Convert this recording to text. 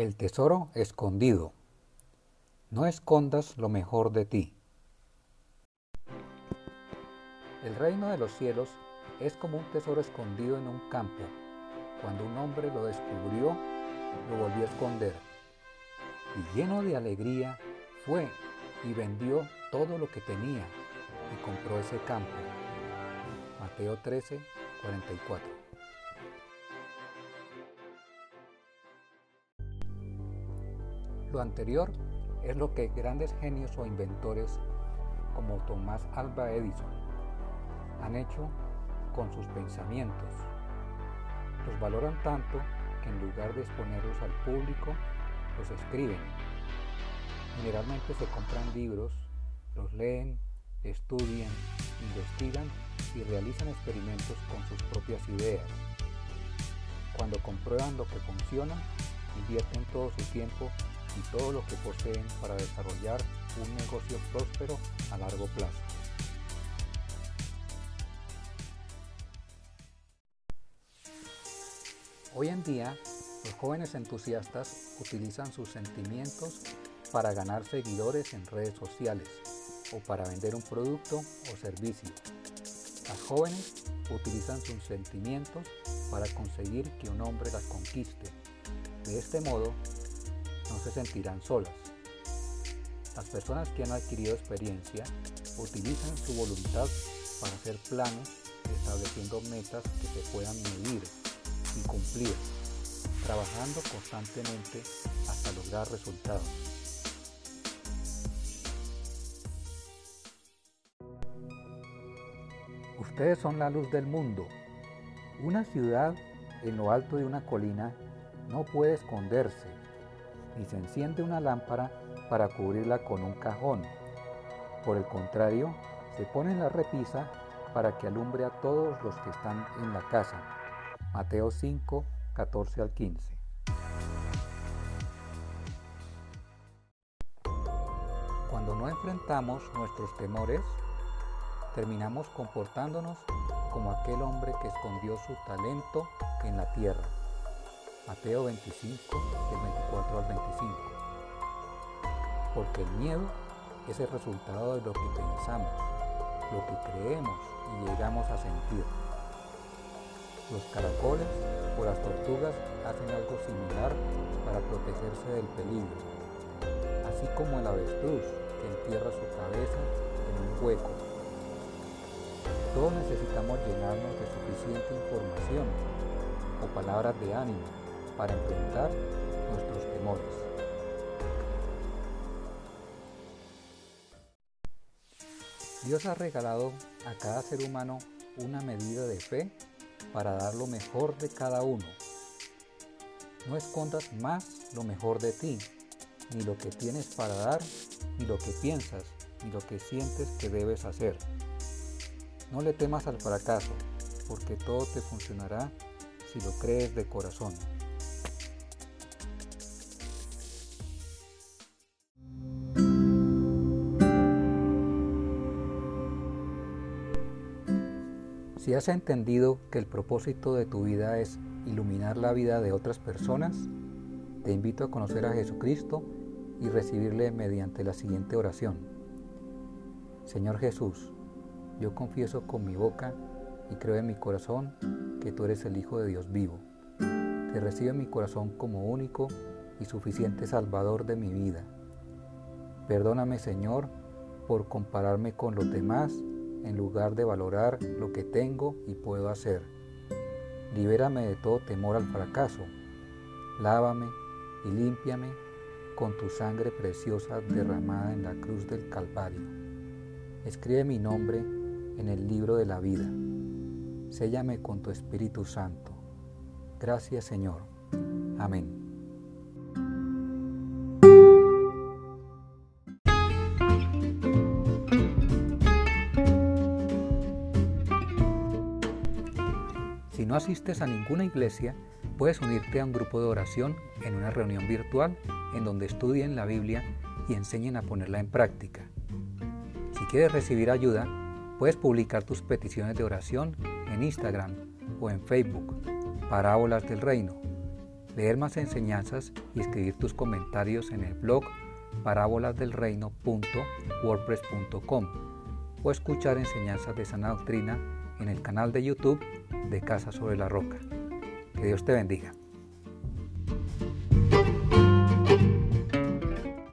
El tesoro escondido. No escondas lo mejor de ti. El reino de los cielos es como un tesoro escondido en un campo. Cuando un hombre lo descubrió, lo volvió a esconder. Y lleno de alegría, fue y vendió todo lo que tenía y compró ese campo. Mateo 13, 44. Lo anterior es lo que grandes genios o inventores como Tomás Alba Edison han hecho con sus pensamientos. Los valoran tanto que en lugar de exponerlos al público, los escriben. Generalmente se compran libros, los leen, estudian, investigan y realizan experimentos con sus propias ideas. Cuando comprueban lo que funciona, invierten todo su tiempo y todo lo que poseen para desarrollar un negocio próspero a largo plazo. Hoy en día, los jóvenes entusiastas utilizan sus sentimientos para ganar seguidores en redes sociales o para vender un producto o servicio. Las jóvenes utilizan sus sentimientos para conseguir que un hombre las conquiste. De este modo, no se sentirán solas. Las personas que han adquirido experiencia utilizan su voluntad para hacer planes estableciendo metas que se puedan medir y cumplir, trabajando constantemente hasta lograr resultados. Ustedes son la luz del mundo. Una ciudad en lo alto de una colina no puede esconderse y se enciende una lámpara para cubrirla con un cajón. Por el contrario, se pone en la repisa para que alumbre a todos los que están en la casa. Mateo 5, 14 al 15. Cuando no enfrentamos nuestros temores, terminamos comportándonos como aquel hombre que escondió su talento en la tierra. Mateo 25, del 24 al 25. Porque el miedo es el resultado de lo que pensamos, lo que creemos y llegamos a sentir. Los caracoles o las tortugas hacen algo similar para protegerse del peligro, así como el avestruz que entierra su cabeza en un hueco. Todos necesitamos llenarnos de suficiente información o palabras de ánimo para enfrentar nuestros temores. Dios ha regalado a cada ser humano una medida de fe para dar lo mejor de cada uno. No escondas más lo mejor de ti, ni lo que tienes para dar, ni lo que piensas, ni lo que sientes que debes hacer. No le temas al fracaso, porque todo te funcionará si lo crees de corazón. Si has entendido que el propósito de tu vida es iluminar la vida de otras personas, te invito a conocer a Jesucristo y recibirle mediante la siguiente oración. Señor Jesús, yo confieso con mi boca y creo en mi corazón que tú eres el Hijo de Dios vivo. Te recibo en mi corazón como único y suficiente Salvador de mi vida. Perdóname Señor por compararme con los demás en lugar de valorar lo que tengo y puedo hacer. Libérame de todo temor al fracaso. Lávame y límpiame con tu sangre preciosa derramada en la cruz del Calvario. Escribe mi nombre en el libro de la vida. Séllame con tu Espíritu Santo. Gracias Señor. Amén. Si no asistes a ninguna iglesia, puedes unirte a un grupo de oración en una reunión virtual en donde estudien la Biblia y enseñen a ponerla en práctica. Si quieres recibir ayuda, puedes publicar tus peticiones de oración en Instagram o en Facebook, Parábolas del Reino. leer más enseñanzas y escribir tus comentarios en el blog parábolasdelreino.wordpress.com o escuchar enseñanzas de sana doctrina en el canal de YouTube de Casa sobre la Roca. Que Dios te bendiga.